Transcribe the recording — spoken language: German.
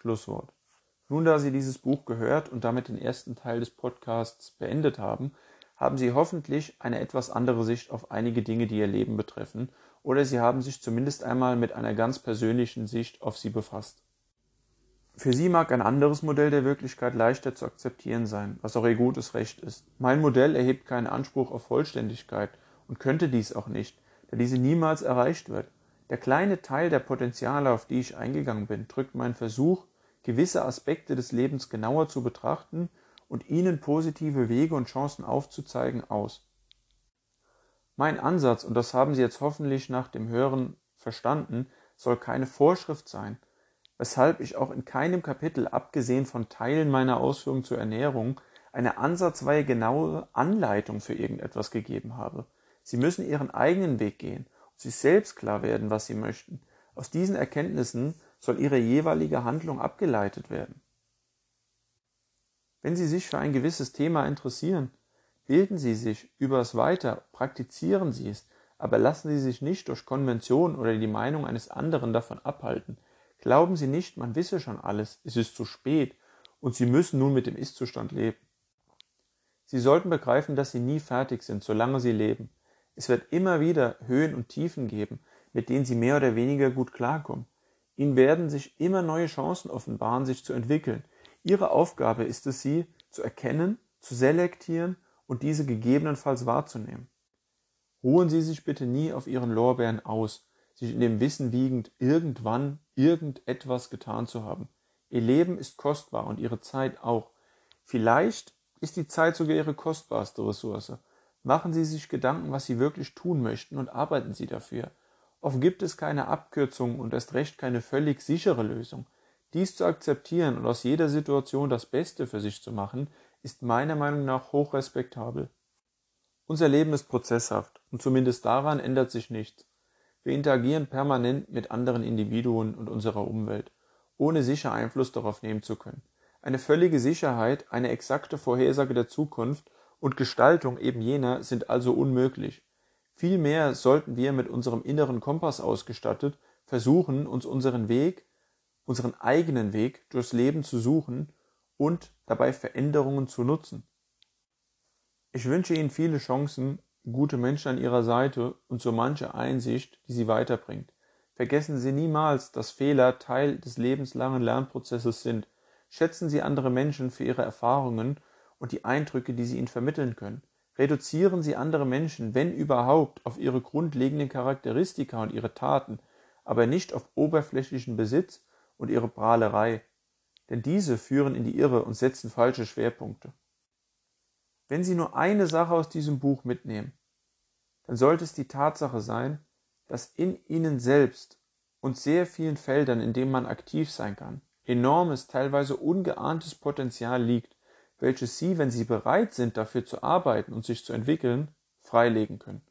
Schlusswort. Nun, da Sie dieses Buch gehört und damit den ersten Teil des Podcasts beendet haben, haben Sie hoffentlich eine etwas andere Sicht auf einige Dinge, die Ihr Leben betreffen, oder Sie haben sich zumindest einmal mit einer ganz persönlichen Sicht auf sie befasst. Für Sie mag ein anderes Modell der Wirklichkeit leichter zu akzeptieren sein, was auch Ihr gutes Recht ist. Mein Modell erhebt keinen Anspruch auf Vollständigkeit und könnte dies auch nicht, da diese niemals erreicht wird. Der kleine Teil der Potenziale, auf die ich eingegangen bin, drückt meinen Versuch, gewisse Aspekte des Lebens genauer zu betrachten und ihnen positive Wege und Chancen aufzuzeigen, aus. Mein Ansatz, und das haben Sie jetzt hoffentlich nach dem Hören verstanden, soll keine Vorschrift sein, weshalb ich auch in keinem Kapitel, abgesehen von Teilen meiner Ausführungen zur Ernährung, eine ansatzweise genaue Anleitung für irgendetwas gegeben habe. Sie müssen Ihren eigenen Weg gehen und sich selbst klar werden, was Sie möchten. Aus diesen Erkenntnissen soll Ihre jeweilige Handlung abgeleitet werden. Wenn Sie sich für ein gewisses Thema interessieren, bilden Sie sich über es weiter, praktizieren Sie es, aber lassen Sie sich nicht durch Konvention oder die Meinung eines anderen davon abhalten. Glauben Sie nicht, man wisse schon alles, es ist zu spät und Sie müssen nun mit dem Ist-Zustand leben. Sie sollten begreifen, dass Sie nie fertig sind, solange Sie leben. Es wird immer wieder Höhen und Tiefen geben, mit denen Sie mehr oder weniger gut klarkommen. Ihnen werden sich immer neue Chancen offenbaren, sich zu entwickeln. Ihre Aufgabe ist es, sie zu erkennen, zu selektieren und diese gegebenenfalls wahrzunehmen. Ruhen Sie sich bitte nie auf Ihren Lorbeeren aus, sich in dem Wissen wiegend, irgendwann irgendetwas getan zu haben. Ihr Leben ist kostbar und Ihre Zeit auch. Vielleicht ist die Zeit sogar Ihre kostbarste Ressource. Machen Sie sich Gedanken, was Sie wirklich tun möchten und arbeiten Sie dafür. Oft gibt es keine Abkürzung und erst recht keine völlig sichere Lösung. Dies zu akzeptieren und aus jeder Situation das Beste für sich zu machen, ist meiner Meinung nach hochrespektabel. Unser Leben ist prozesshaft und zumindest daran ändert sich nichts. Wir interagieren permanent mit anderen Individuen und unserer Umwelt, ohne sicher Einfluss darauf nehmen zu können. Eine völlige Sicherheit, eine exakte Vorhersage der Zukunft und Gestaltung eben jener sind also unmöglich. Vielmehr sollten wir mit unserem inneren Kompass ausgestattet versuchen, uns unseren Weg unseren eigenen Weg durchs Leben zu suchen und dabei Veränderungen zu nutzen. Ich wünsche Ihnen viele Chancen, gute Menschen an Ihrer Seite und so manche Einsicht, die Sie weiterbringt. Vergessen Sie niemals, dass Fehler Teil des lebenslangen Lernprozesses sind. Schätzen Sie andere Menschen für ihre Erfahrungen und die Eindrücke, die sie ihnen vermitteln können. Reduzieren Sie andere Menschen, wenn überhaupt, auf ihre grundlegenden Charakteristika und ihre Taten, aber nicht auf oberflächlichen Besitz und ihre Prahlerei, denn diese führen in die Irre und setzen falsche Schwerpunkte. Wenn Sie nur eine Sache aus diesem Buch mitnehmen, dann sollte es die Tatsache sein, dass in Ihnen selbst und sehr vielen Feldern, in denen man aktiv sein kann, enormes, teilweise ungeahntes Potenzial liegt, welches Sie, wenn Sie bereit sind, dafür zu arbeiten und sich zu entwickeln, freilegen können.